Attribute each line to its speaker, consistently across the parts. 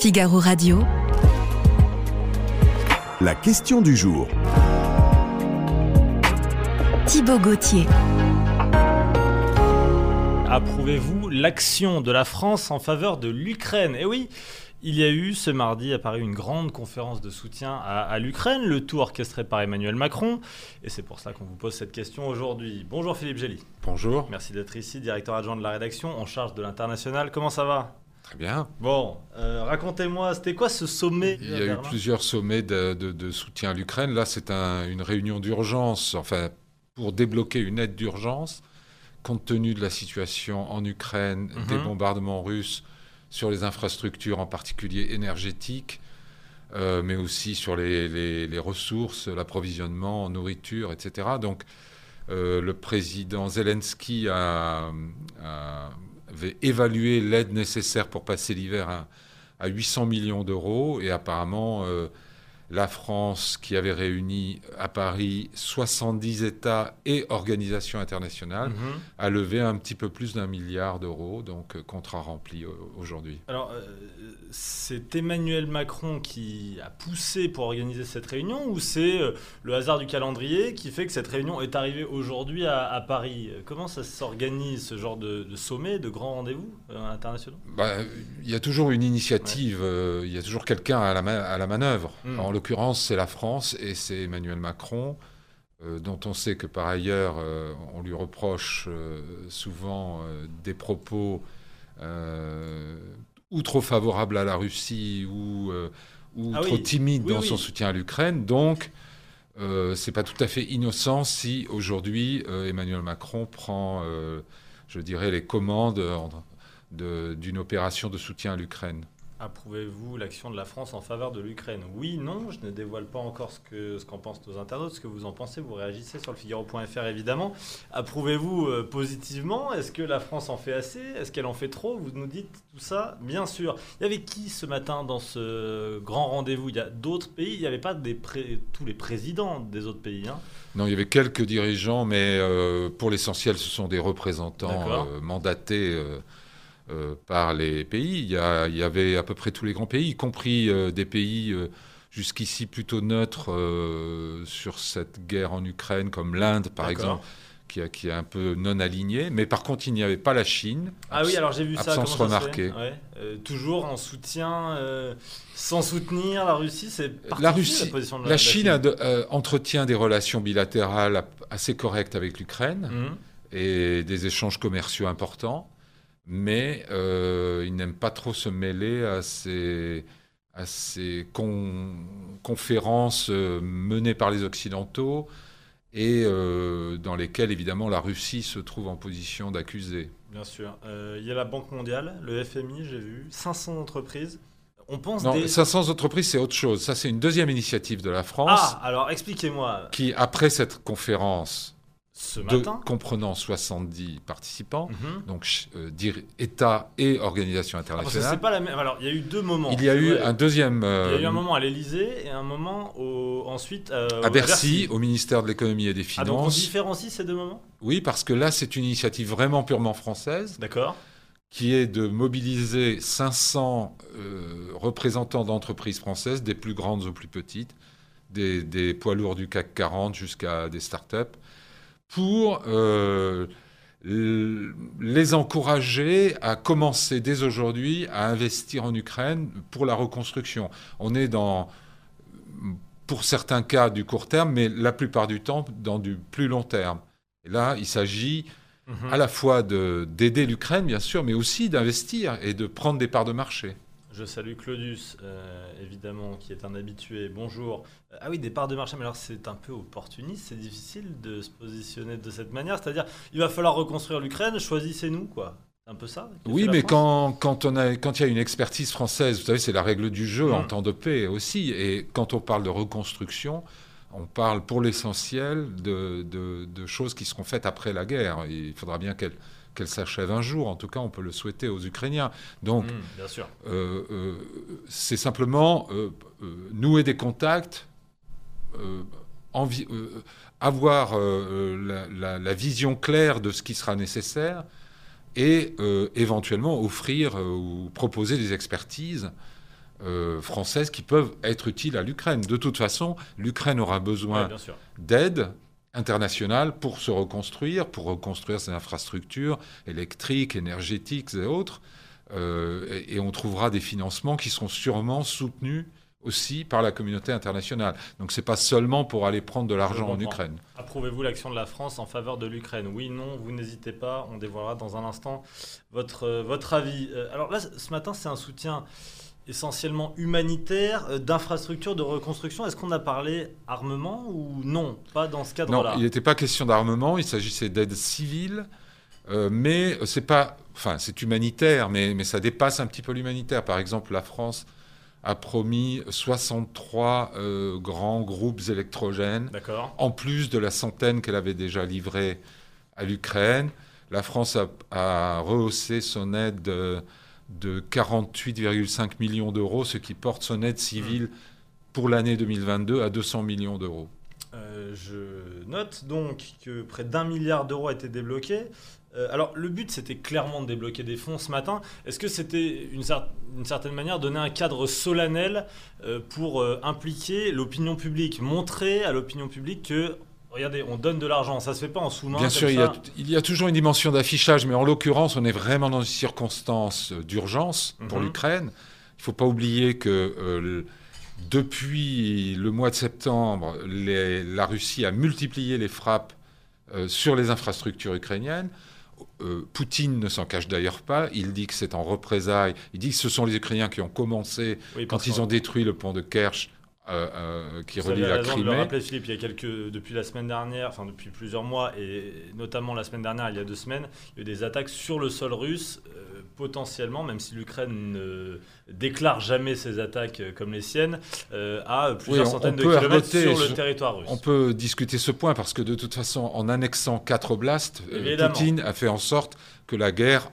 Speaker 1: Figaro Radio.
Speaker 2: La question du jour.
Speaker 1: Thibaut Gauthier.
Speaker 3: Approuvez-vous l'action de la France en faveur de l'Ukraine? Eh oui, il y a eu ce mardi à Paris une grande conférence de soutien à, l'Ukraine, le tout orchestré par Emmanuel Macron. Et c'est pour ça qu'on vous pose cette question aujourd'hui. Bonjour Philippe Gély.
Speaker 4: Bonjour.
Speaker 3: Merci d'être ici, directeur adjoint de la rédaction en charge de l'international. Comment ça va?
Speaker 4: Très bien.
Speaker 3: Bon, euh, racontez-moi, c'était quoi ce sommet
Speaker 4: Il y a eu plusieurs sommets de, soutien à l'Ukraine. Là, c'est une réunion d'urgence, enfin, pour débloquer une aide d'urgence, compte tenu de la situation en Ukraine, des mhm. bombardements russes sur les infrastructures, en particulier énergétiques, euh, mais aussi sur les, ressources, l'approvisionnement en nourriture, etc. Donc, euh, le président Zelensky a avait évalué l'aide nécessaire pour passer l'hiver à, à, 800 millions d'euros. Et apparemment euh, la France, qui avait réuni à Paris 70 États et organisations internationales, mhm. a levé un petit peu plus d'un milliard d'euros, donc euh, contrat rempli euh, aujourd'hui.
Speaker 3: Alors, euh, c'est Emmanuel Macron qui a poussé pour organiser cette réunion ou c'est le hasard du calendrier qui fait que cette réunion est arrivée aujourd'hui à, Paris? Comment ça s'organise, ce genre de, sommet, de grands rendez-vous internationaux?
Speaker 4: Bah, Il y a toujours une initiative, il y a toujours quelqu'un à la, à la manœuvre. Hmm l'occurrence, c'est la France et c'est Emmanuel Macron, euh, dont on sait que par ailleurs, euh, on lui reproche euh, souvent des propos ou trop favorables à la Russie ou, ou ah trop timides dans son soutien à l'Ukraine. Donc, c'est pas tout à fait innocent si aujourd'hui Emmanuel Macron prend, je dirais, les commandes d'une opération de soutien à l'Ukraine.
Speaker 3: Approuvez-vous l'action de la France en faveur de l'Ukraine? Oui, non, je ne dévoile pas encore ce qu'en ce qu'en pensent nos internautes, ce que vous en pensez, vous réagissez sur le Figaro.fr évidemment. Approuvez-vous euh, positivement? Est-ce que la France en fait assez? Est-ce qu'elle en fait trop? Vous nous dites tout ça Bien sûr. Il y avait qui ce matin dans ce grand rendez-vous? Il y a d'autres pays, il n'y avait pas des tous les présidents des autres pays. Hein
Speaker 4: non, il y avait quelques dirigeants, mais euh, pour l'essentiel, ce sont des représentants euh, mandatés euh, par les pays. Il y, y, avait à peu près tous les grands pays, y compris euh, des pays euh, jusqu'ici plutôt neutres sur cette guerre en Ukraine, comme l'Inde par exemple. Qui, a, qui est un peu non aligné, mais par contre il n'y avait pas la Chine.
Speaker 3: Ah oui, alors j'ai vu ça.
Speaker 4: Absence remarquée.
Speaker 3: toujours en soutien, sans soutenir la Russie, c'est
Speaker 4: la Russie. La, position de la, la Chine, entretient des relations bilatérales assez correctes avec l'Ukraine mmh. et des échanges commerciaux importants mais euh, il n'aime pas trop se mêler à ces, à ces conférences euh, menées par les Occidentaux et euh, dans lesquelles, évidemment, la Russie se trouve en position d'accusé.
Speaker 3: Bien sûr. Il y a la Banque mondiale, le FMI, j'ai vu, 500 entreprises.
Speaker 4: On pense non, 500 entreprises, c'est autre chose. Ça, c'est une deuxième initiative de la France.
Speaker 3: Ah, alors expliquez-moi.
Speaker 4: Qui, après cette conférence, comprenant 70 participants, mhm. donc euh, dire État et organisation ah, internationale.
Speaker 3: pas la même. Alors, il y a eu deux moments.
Speaker 4: Il y a eu un deuxième.
Speaker 3: il y a eu un euh, moment à l'Élysée et un moment au, ensuite
Speaker 4: euh, à, Bercy, au ministère de l'économie et des Finances. Ah, donc on
Speaker 3: différencie ces deux moments?
Speaker 4: Oui, parce que là, c'est une initiative vraiment purement française.
Speaker 3: D'accord.
Speaker 4: Qui est de mobiliser 500 représentants d'entreprises françaises, des plus grandes aux plus petites, des, des poids lourds du CAC 40 jusqu'à des start-up pour euh, les encourager à commencer dès aujourd'hui à investir en Ukraine pour la reconstruction. On est dans, pour certains cas, du court terme, mais la plupart du temps, dans du plus long terme. Et là, il s'agit mhm. à la fois d'aider l'Ukraine, bien sûr, mais aussi d'investir et de prendre des parts de marché.
Speaker 3: Je salue Claudius, euh, évidemment, qui est un habitué. Bonjour. Euh, ah oui, des parts de marché, mais alors c'est un peu opportuniste, c'est difficile de se positionner de cette manière. C'est-à-dire, il va falloir reconstruire l'Ukraine, choisissez-nous, quoi. C'est un peu ça
Speaker 4: Oui, mais quand, quand, on a, quand il y a une expertise française, vous savez, c'est la règle du jeu en mm. temps de paix aussi. Et quand on parle de reconstruction, on parle pour l'essentiel de, de, de, choses qui seront faites après la guerre. Il faudra bien qu'elles qu'elle s'achève un jour. En tout cas, on peut le souhaiter aux Ukrainiens. Donc,
Speaker 3: mmh,
Speaker 4: euh, euh, c'est simplement euh, nouer des contacts, avoir la, vision claire de ce qui sera nécessaire et éventuellement offrir ou proposer des expertises euh, françaises qui peuvent être utiles à l'Ukraine. De toute façon, l'Ukraine aura besoin d'aide internationale pour se reconstruire, pour reconstruire ses infrastructures électriques, énergétiques et autres. Euh, et, et on trouvera des financements qui seront sûrement soutenus aussi par la communauté internationale. Donc c'est pas seulement pour aller prendre de l'argent en. Ukraine.
Speaker 3: Approuvez-vous l'action de la France en faveur de l'Ukraine? Oui, non, vous n'hésitez pas, on dévoilera dans un instant votre, euh, votre avis. Euh, alors là, ce matin, c'est un soutien essentiellement humanitaire, euh, d'infrastructures, de reconstruction. Est-ce qu'on a parlé armement ou non? Pas dans ce
Speaker 4: Non,
Speaker 3: cadre-là.
Speaker 4: il n'était pas question d'armement, il s'agissait d'aide civile, euh, mais c'est pas, enfin c'est humanitaire, mais, mais ça dépasse un petit peu l'humanitaire. Par exemple, la France a promis 63 euh, grands groupes électrogènes,
Speaker 3: D'accord.
Speaker 4: en plus de la centaine qu'elle avait déjà livrée à l'Ukraine. La France a, a rehaussé son aide de, de 48,5 millions d'euros, ce qui porte son aide civile pour l'année 2022 à 200 millions d'euros.
Speaker 3: Euh, je note donc que près d'un milliard d'euros a été débloqué. Euh, alors, le but, c'était clairement de débloquer des fonds ce matin. Est-ce que c'était une, cer- une certaine manière donner un cadre solennel euh, pour impliquer l'opinion publique, montrer à l'opinion publique que, regardez, on donne de l'argent, ça se fait pas en sous-main.
Speaker 4: Bien sûr, il y, a,
Speaker 3: ça.
Speaker 4: il y a toujours une dimension d'affichage, mais en l'occurrence, on est vraiment dans une circonstance d'urgence pour
Speaker 3: Mhm.
Speaker 4: l'Ukraine. Il ne faut pas oublier que euh, le- depuis le mois de septembre, les- la Russie a multiplié les frappes euh, sur les infrastructures ukrainiennes. Euh, Poutine ne s'en cache d'ailleurs pas. Il dit que c'est en représailles. Il dit que ce sont les Ukrainiens qui ont commencé
Speaker 3: Oui,
Speaker 4: quand ils ont détruit le pont de Kerch euh, euh, qui relie la
Speaker 3: raison de le
Speaker 4: Crimée.
Speaker 3: rappeler, Philippe. Il y a quelques, depuis la semaine dernière, enfin depuis plusieurs mois, et notamment la semaine dernière, il y a deux semaines, il y a eu des attaques sur le sol russe, euh, potentiellement, même si l'Ukraine ne déclare jamais ses attaques comme les siennes, euh, à plusieurs
Speaker 4: on-
Speaker 3: centaines
Speaker 4: on
Speaker 3: de kilomètres sur le territoire russe.
Speaker 4: On peut discuter ce point parce que de toute façon, en annexant quatre oblasts. Poutine a fait en sorte que la guerre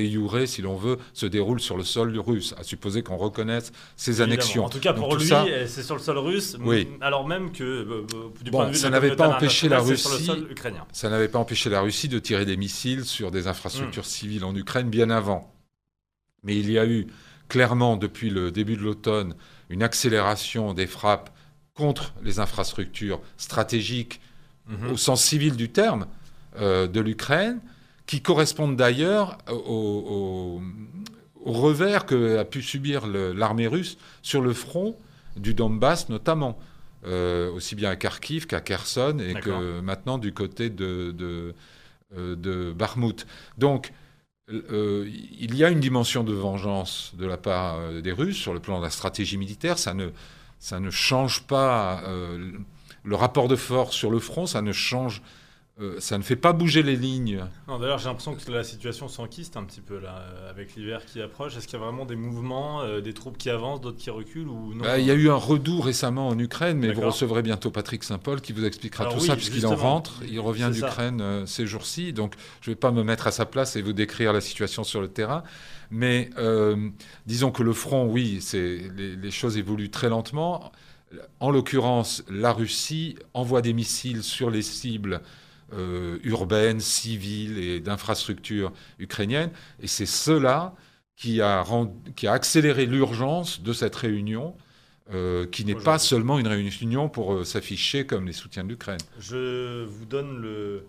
Speaker 4: déjurée, si l'on veut, se déroule sur le sol russe, à supposer qu'on reconnaisse ces annexions.
Speaker 3: En tout cas, pour lui,
Speaker 4: ça-
Speaker 3: euh, c'est sur le sol russe,
Speaker 4: Oui.
Speaker 3: alors même que, euh, euh, du
Speaker 4: Bon,
Speaker 3: point de vue
Speaker 4: ça
Speaker 3: de
Speaker 4: n'avait pas empêché la Russie-
Speaker 3: sur le sol ukrainien.
Speaker 4: Ça n'avait pas empêché la Russie de tirer des missiles sur des infrastructures
Speaker 3: Hmm.
Speaker 4: civiles en Ukraine bien avant. Mais il y a eu clairement, depuis le début de l'automne, une accélération des frappes contre les infrastructures stratégiques
Speaker 3: Mhm.
Speaker 4: au sens civil du terme euh, de l'Ukraine, qui correspondent d'ailleurs au, au- au revers que a pu subir l'armée russe sur le front du Donbass notamment, euh, aussi bien à Kharkiv qu'à Kherson et que maintenant du côté de, de, euh, de Bakhmut. Donc euh, il y a une dimension de vengeance de la part des Russes sur le plan de la stratégie militaire. Ça ne, ça ne change pas euh, le rapport de force sur le front, ça ne change, euh, ça ne fait pas bouger les lignes.
Speaker 3: Non, D'ailleurs, j'ai l'impression que la situation s'enquiste un petit peu là, avec l'hiver qui approche. Est-ce qu'il y a vraiment des mouvements, euh, des troupes qui avancent, d'autres qui reculent ou non?
Speaker 4: Bah, il y a eu un redout récemment en Ukraine, mais vous recevrez bientôt Patrick Saint-Paul qui vous expliquera
Speaker 3: Alors
Speaker 4: tout
Speaker 3: oui,
Speaker 4: ça, puisqu'il en rentre. Il revient d'Ukraine euh, ces jours-ci, donc je ne vais pas me mettre à sa place et vous décrire la situation sur le terrain. Mais disons que le front, oui, c'est les, les choses évoluent très lentement. En l'occurrence, la Russie envoie des missiles sur les cibles euh, urbaines, civiles et d'infrastructures ukrainiennes, et c'est cela qui a, qui a accéléré l'urgence de cette réunion, euh, qui n'est pas seulement une réunion pour euh, s'afficher comme les soutiens de l'Ukraine.
Speaker 3: Je vous donne le,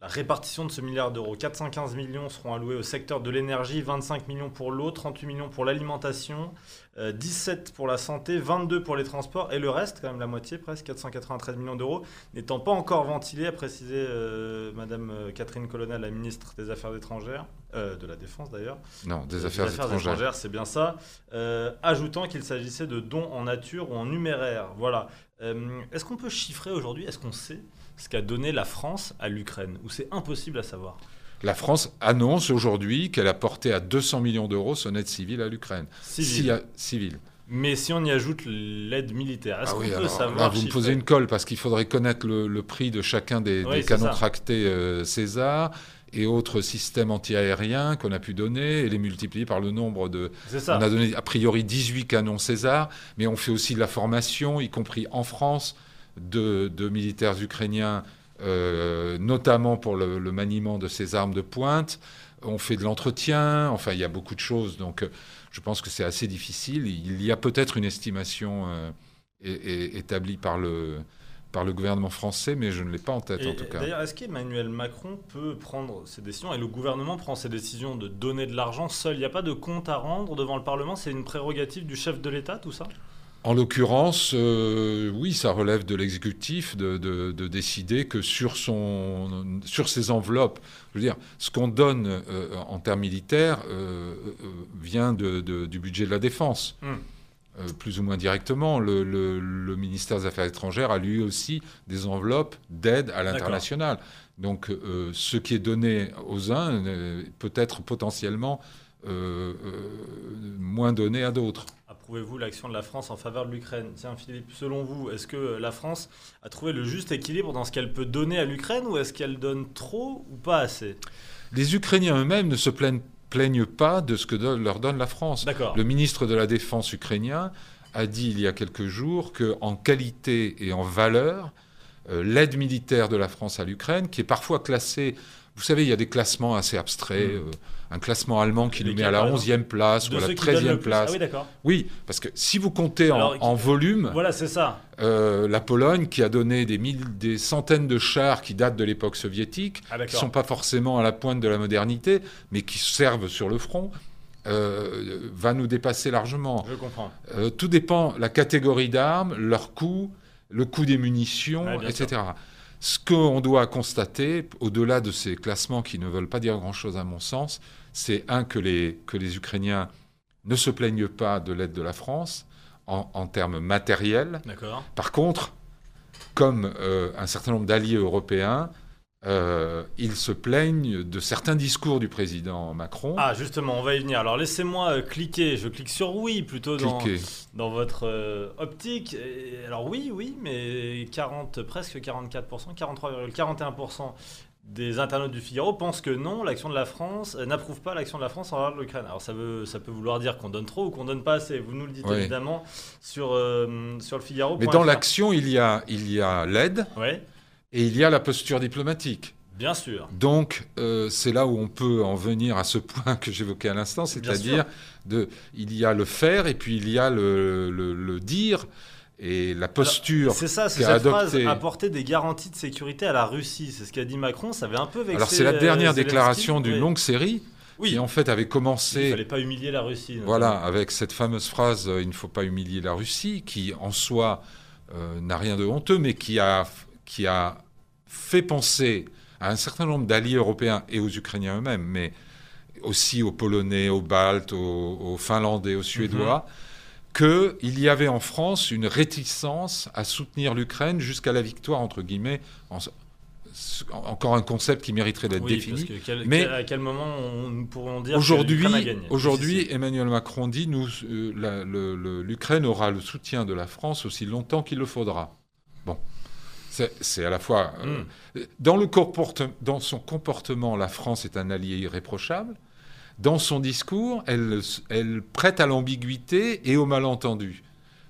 Speaker 3: la répartition de ce milliard d'euros. 415 millions seront alloués au secteur de l'énergie, 25 millions pour l'eau, 38 millions pour l'alimentation, euh, 17 pour la santé, 22 pour les transports et le reste, quand même la moitié presque, 493 millions d'euros, n'étant pas encore ventilé, a précisé euh, Madame euh, Catherine Colonna, la ministre des Affaires étrangères, euh, de la Défense d'ailleurs.
Speaker 4: Non, des
Speaker 3: Euh,
Speaker 4: affaires étrangères.
Speaker 3: c'est bien ça. Euh, ajoutant qu'il s'agissait de dons en nature ou en numéraire. Voilà. Euh, Est-ce qu'on peut chiffrer aujourd'hui Est-ce qu'on sait ce qu'a donné la France à l'Ukraine? Ou c'est impossible à savoir?
Speaker 4: La France annonce aujourd'hui qu'elle a porté à 200 millions d'euros son aide civile à l'Ukraine. À- civile.
Speaker 3: Mais si on y ajoute l'aide militaire, est-ce
Speaker 4: Ah
Speaker 3: qu'on
Speaker 4: oui,
Speaker 3: peut
Speaker 4: alors,
Speaker 3: savoir
Speaker 4: là, vous me posez une colle parce qu'il faudrait connaître le, le prix de chacun des,
Speaker 3: Oui,
Speaker 4: des
Speaker 3: c'est
Speaker 4: canons tractés euh, César et autres systèmes antiaériens qu'on a pu donner et les multiplier par le nombre de...
Speaker 3: C'est ça.
Speaker 4: On a donné a priori 18 canons César, mais on fait aussi de la formation, y compris en France, de, de militaires ukrainiens, euh, notamment pour le, le maniement de ces armes de pointe. on fait de l'entretien, enfin il y a beaucoup de choses, donc euh, je pense que c'est assez difficile. Il y a peut-être une estimation euh, établie par le, par le gouvernement français, mais je ne l'ai pas en tête en tout cas.
Speaker 3: D'ailleurs, est-ce qu'Emmanuel Macron peut prendre ces décisions et le gouvernement prend ces décisions de donner de l'argent seul? Il n'y a pas de compte à rendre devant le Parlement? C'est une prérogative du chef de l'État, tout ça?
Speaker 4: En l'occurrence, euh, oui, ça relève de l'exécutif de, décider que sur, son, sur ses enveloppes, je veux dire, ce qu'on donne euh, en termes militaires euh, vient du budget de la défense. Hmm. plus ou moins directement, le, ministère des Affaires étrangères a lui aussi des enveloppes d'aide à l'international. Donc ce qui est donné aux uns peut être potentiellement moins donné à d'autres.
Speaker 3: Approuvez-vous l'action de la France en faveur de l'Ukraine? Tiens, Philippe, selon vous, est-ce que la France a trouvé le juste équilibre dans ce qu'elle peut donner à l'Ukraine ou est-ce qu'elle donne trop ou pas assez?
Speaker 4: Les Ukrainiens eux-mêmes ne se plaignent, pas de ce que leur donne la France. Le ministre de la Défense ukrainien a dit il y a quelques jours qu'en qualité et en valeur, euh, l'aide militaire de la France à l'Ukraine, qui est parfois classée vous savez, il y a des classements assez abstraits. Mm. Euh, un classement allemand qui nous met à la 11e place ou à la 13e place.
Speaker 3: Ah oui,
Speaker 4: parce que si vous comptez en, volume.
Speaker 3: Voilà, c'est ça.
Speaker 4: Euh, la Pologne, qui a donné des, des centaines de chars qui datent de l'époque soviétique, ah, qui ne sont pas forcément à la pointe de la modernité, mais qui servent sur le front. Euh, va nous dépasser largement.
Speaker 3: Je comprends.
Speaker 4: tout dépend la catégorie d'armes, leur coût, le coût des munitions, etc. Ce qu'on doit constater, au-delà de ces classements qui ne veulent pas dire grand-chose à mon sens, c'est un que les, que les Ukrainiens ne se plaignent pas de l'aide de la France en, termes matériels. Par contre, comme euh, un certain nombre d'alliés européens, euh, ils se plaignent de certains discours du président Macron.
Speaker 3: Ah, justement, on va y venir. Alors, laissez-moi euh, cliquer. Je clique sur oui plutôt dans, dans votre euh, optique. alors, oui, oui, mais 40, presque 44%, 43,41% des internautes du Figaro pensent que non, l'action de la France n'approuve pas l'action de la France envers l'Ukraine. Alors ça, veut, ça peut vouloir dire qu'on donne trop ou qu'on donne pas assez. Vous nous le dites évidemment sur, sur le Figaro.
Speaker 4: Mais dans l'action, il y a il y a l'aide. Ouais et il y a la posture diplomatique.
Speaker 3: Bien sûr.
Speaker 4: Donc, euh, c'est là où on peut en venir à ce point que j'évoquais à l'instant, c'est-à-dire il y a le faire et puis il y a le, le, dire et la posture.
Speaker 3: C'est ça, c'est cette phrase apporter des garanties de sécurité à la Russie. C'est ce qu'a dit Macron. Ça avait un peu vexé.
Speaker 4: Alors c'est la dernière déclaration d'une longue série. qui en fait avait commencé. Il
Speaker 3: fallait pas humilier la Russie.
Speaker 4: Voilà, avec cette fameuse phrase euh, "il ne faut pas humilier la Russie", qui en soi euh, n'a rien de honteux, mais qui a qui a fait penser à un certain nombre d'alliés européens et aux Ukrainiens eux-mêmes, mais aussi aux Polonais, aux Baltes, aux, Finlandais, aux Suédois, mhm. qu'il y avait en France une réticence à soutenir l'Ukraine jusqu'à la victoire, entre guillemets, encore un concept qui mériterait d'être défini.
Speaker 3: mais à quel moment nous pourrons dire
Speaker 4: aujourd'hui, aujourd'hui, Emmanuel Macron dit nous, euh, l'Ukraine aura le soutien de la France aussi longtemps qu'il le faudra. C'est à la fois. Euh, hmm. dans, le dans son comportement, la France est un allié irréprochable. Dans son discours, elle, elle prête à l'ambiguïté et au malentendu.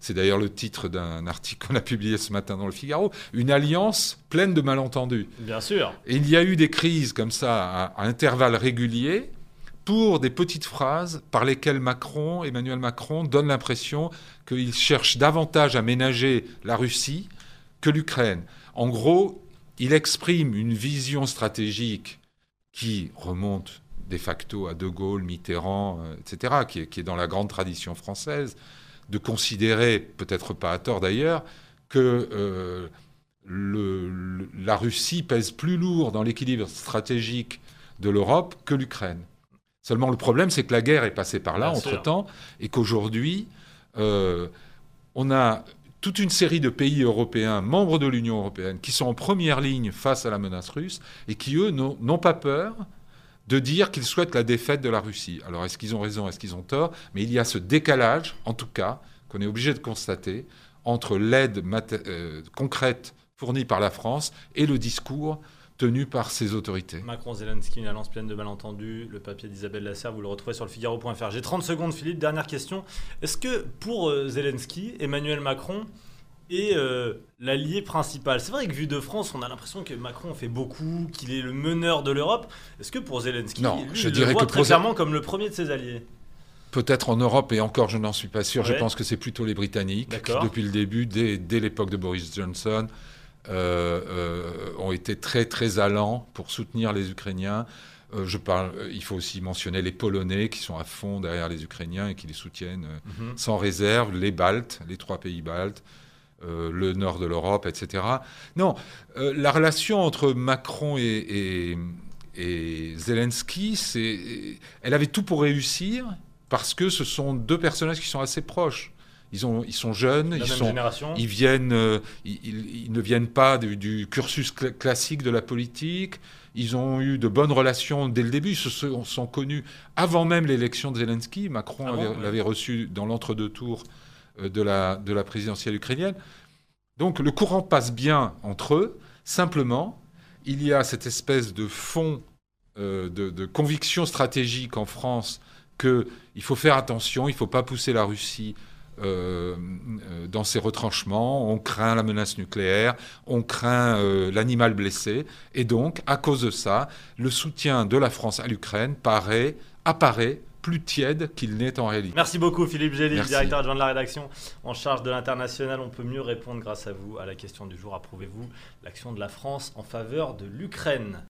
Speaker 4: C'est d'ailleurs le titre d'un article qu'on a publié ce matin dans le Figaro. Une alliance pleine de malentendus.
Speaker 3: Bien sûr.
Speaker 4: Et il y a eu des crises comme ça à, intervalles réguliers pour des petites phrases par lesquelles Macron, Emmanuel Macron, donne l'impression qu'il cherche davantage à ménager la Russie que l'Ukraine. En gros, il exprime une vision stratégique qui remonte de facto à De Gaulle, Mitterrand, euh, etc., qui est, dans la grande tradition française, de considérer, peut-être pas à tort d'ailleurs, que euh, la Russie pèse plus lourd dans l'équilibre stratégique de l'Europe que l'Ukraine. Seulement le problème, c'est que la guerre est passée par là entre-temps, et qu'aujourd'hui, euh, on a toute une série de pays européens, membres de l'Union européenne, qui sont en première ligne face à la menace russe et qui, eux, n'ont pas peur de dire qu'ils souhaitent la défaite de la Russie. Alors, est-ce qu'ils ont raison, est-ce qu'ils ont tort? Mais il y a ce décalage, en tout cas, qu'on est obligé de constater, entre l'aide euh, concrète fournie par la France et le discours tenu par ses autorités.
Speaker 3: Macron-Zelensky, une alliance pleine de malentendus. Le papier d'Isabelle Lasserre, vous le retrouvez sur le Figaro.fr. J'ai 30 secondes, Philippe. Dernière question. Est-ce que pour euh, Zelensky, Emmanuel Macron est euh, l'allié principal? C'est vrai que vu de France, on a l'impression que Macron fait beaucoup, qu'il est le meneur de l'Europe. Est-ce que pour Zelensky,
Speaker 4: Non,
Speaker 3: lui,
Speaker 4: je
Speaker 3: il
Speaker 4: dirais
Speaker 3: le voit
Speaker 4: que
Speaker 3: très clairement comme le premier de ses alliés?
Speaker 4: Peut-être en Europe, et encore je n'en suis pas sûr, je pense que c'est plutôt les Britanniques qui, depuis le début, dès, dès l'époque de Boris Johnson, ont été très très allants pour soutenir les Ukrainiens. Euh, je parle, euh, il faut aussi mentionner les Polonais qui sont à fond derrière les Ukrainiens et qui les soutiennent euh,
Speaker 3: Mhm.
Speaker 4: sans réserve, les Baltes, les trois pays baltes, euh, le nord de l'Europe, etc. Non, euh, la relation entre Macron et, et- et Zelensky, c'est, elle avait tout pour réussir parce que ce sont deux personnages qui sont assez proches. Ils, ont, ils sont jeunes, ils, sont, viennent, euh, ils, ne viennent pas du, du cursus cl- classique de la politique. Ils ont eu de bonnes relations dès le début. Ils se sont, sont connus avant même l'élection de Zelensky. Macron
Speaker 3: Ah bon,
Speaker 4: avait-
Speaker 3: ouais.
Speaker 4: l'avait reçu dans l'entre-deux tours euh, de la, de la présidentielle ukrainienne. Donc le courant passe bien entre eux. Simplement, il y a cette espèce de fond euh, de, de conviction stratégique en France qu'il faut faire attention, il ne faut pas pousser la Russie euh, euh, dans ses retranchements, on craint la menace nucléaire, on craint euh, l'animal blessé, et donc, à cause de ça, le soutien de la France à l'Ukraine paraît, apparaît plus tiède qu'il n'est en réalité.
Speaker 3: Merci beaucoup Philippe Gély, directeur adjoint de la rédaction en charge de l'international. On peut mieux répondre grâce à vous à la question du jour. Approuvez-vous l'action de la France en faveur de l'Ukraine?